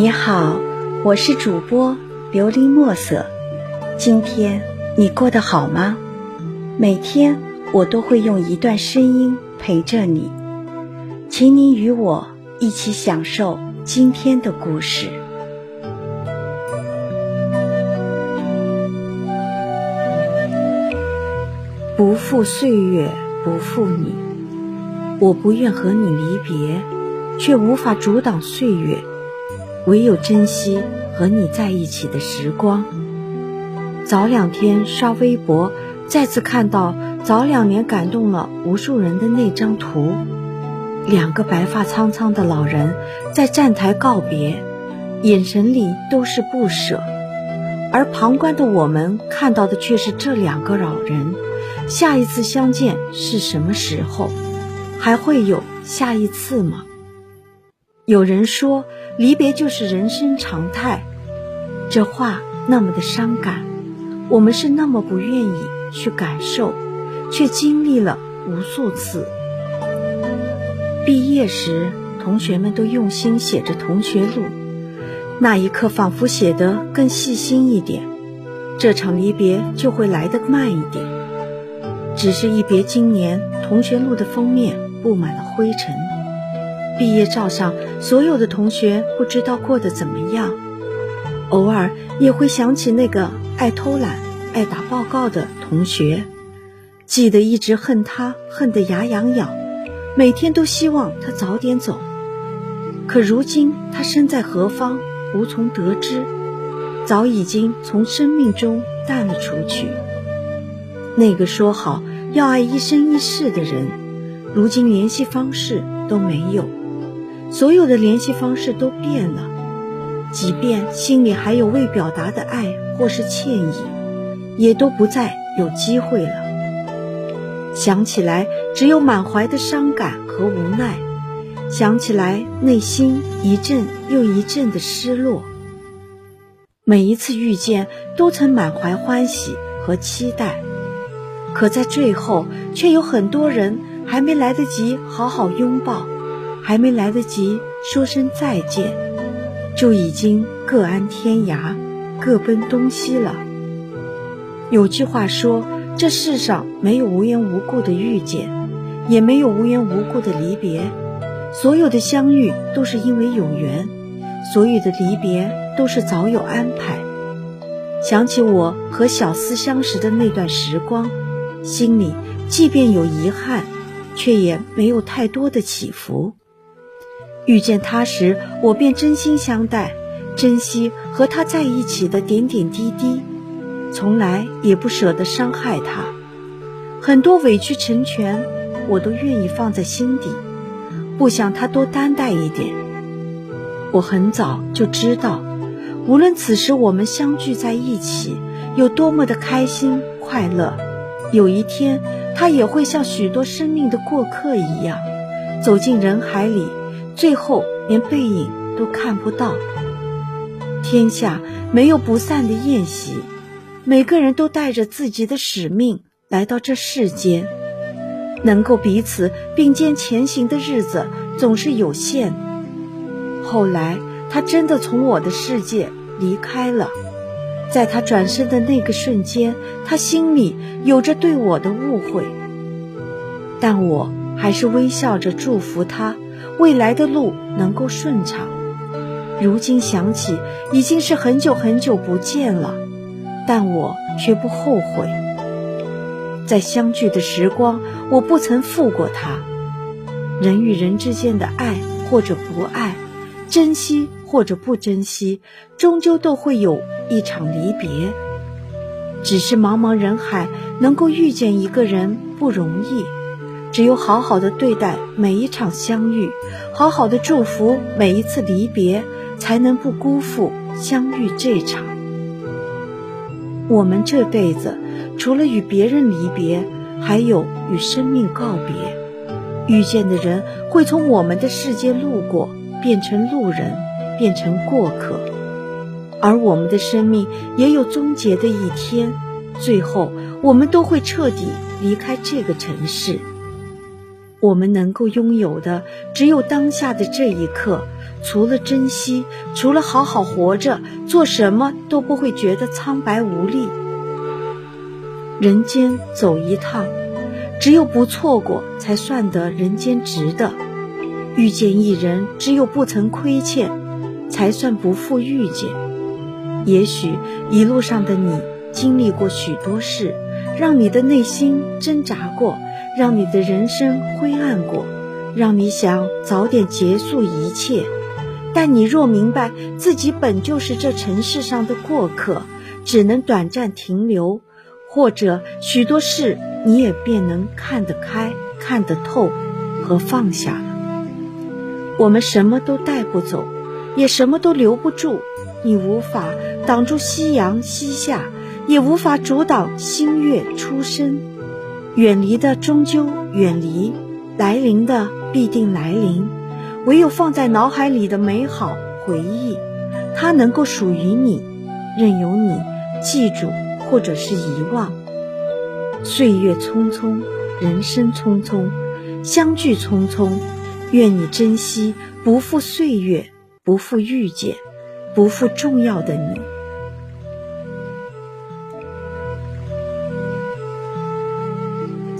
你好，我是主播琉璃墨色。今天你过得好吗？每天我都会用一段声音陪着你，请你与我一起享受今天的故事。不负岁月，不负你。我不愿和你离别，却无法阻挡岁月。唯有珍惜和你在一起的时光。早两天刷微博，再次看到早两年感动了无数人的那张图，两个白发苍苍的老人在站台告别，眼神里都是不舍，而旁观的我们看到的却是这两个老人，下一次相见是什么时候？还会有下一次吗？有人说。离别就是人生常态，这话那么的伤感，我们是那么不愿意去感受，却经历了无数次。毕业时，同学们都用心写着同学录，那一刻仿佛写得更细心一点，这场离别就会来得慢一点。只是一别经年，同学录的封面布满了灰尘。毕业照上所有的同学不知道过得怎么样，偶尔也会想起那个爱偷懒、爱打报告的同学，记得一直恨他，恨得牙痒痒，每天都希望他早点走。可如今他身在何方，无从得知，早已经从生命中淡了出去。那个说好要爱一生一世的人，如今联系方式都没有。所有的联系方式都变了，即便心里还有未表达的爱或是歉意，也都不再有机会了。想起来，只有满怀的伤感和无奈；想起来，内心一阵又一阵的失落。每一次遇见，都曾满怀欢喜和期待，可在最后，却有很多人还没来得及好好拥抱。还没来得及说声再见，就已经各安天涯，各奔东西了。有句话说：“这世上没有无缘无故的遇见，也没有无缘无故的离别。所有的相遇都是因为有缘，所有的离别都是早有安排。”想起我和小思相识的那段时光，心里即便有遗憾，却也没有太多的起伏。遇见他时，我便真心相待，珍惜和他在一起的点点滴滴，从来也不舍得伤害他。很多委屈成全，我都愿意放在心底，不想他多担待一点。我很早就知道，无论此时我们相聚在一起有多么的开心快乐，有一天他也会像许多生命的过客一样，走进人海里。最后连背影都看不到。天下没有不散的宴席，每个人都带着自己的使命来到这世间。能够彼此并肩前行的日子总是有限。后来他真的从我的世界离开了，在他转身的那个瞬间，他心里有着对我的误会，但我还是微笑着祝福他。未来的路能够顺畅。如今想起，已经是很久很久不见了，但我却不后悔。在相聚的时光，我不曾负过他。人与人之间的爱或者不爱，珍惜或者不珍惜，终究都会有一场离别。只是茫茫人海，能够遇见一个人不容易。只有好好的对待每一场相遇，好好的祝福每一次离别，才能不辜负相遇这场。我们这辈子，除了与别人离别，还有与生命告别。遇见的人会从我们的世界路过，变成路人，变成过客。而我们的生命也有终结的一天，最后我们都会彻底离开这个城市。我们能够拥有的只有当下的这一刻，除了珍惜，除了好好活着，做什么都不会觉得苍白无力。人间走一趟，只有不错过，才算得人间值得；遇见一人，只有不曾亏欠，才算不负遇见。也许一路上的你经历过许多事，让你的内心挣扎过。让你的人生灰暗过，让你想早点结束一切。但你若明白自己本就是这尘世上的过客，只能短暂停留，或者许多事你也便能看得开、看得透和放下了。我们什么都带不走，也什么都留不住。你无法挡住夕阳西下，也无法阻挡新月初升。远离的终究远离，来临的必定来临。唯有放在脑海里的美好回忆，它能够属于你，任由你记住或者是遗忘。岁月匆匆，人生匆匆，相聚匆匆。愿你珍惜，不负岁月，不负遇见，不负重要的你。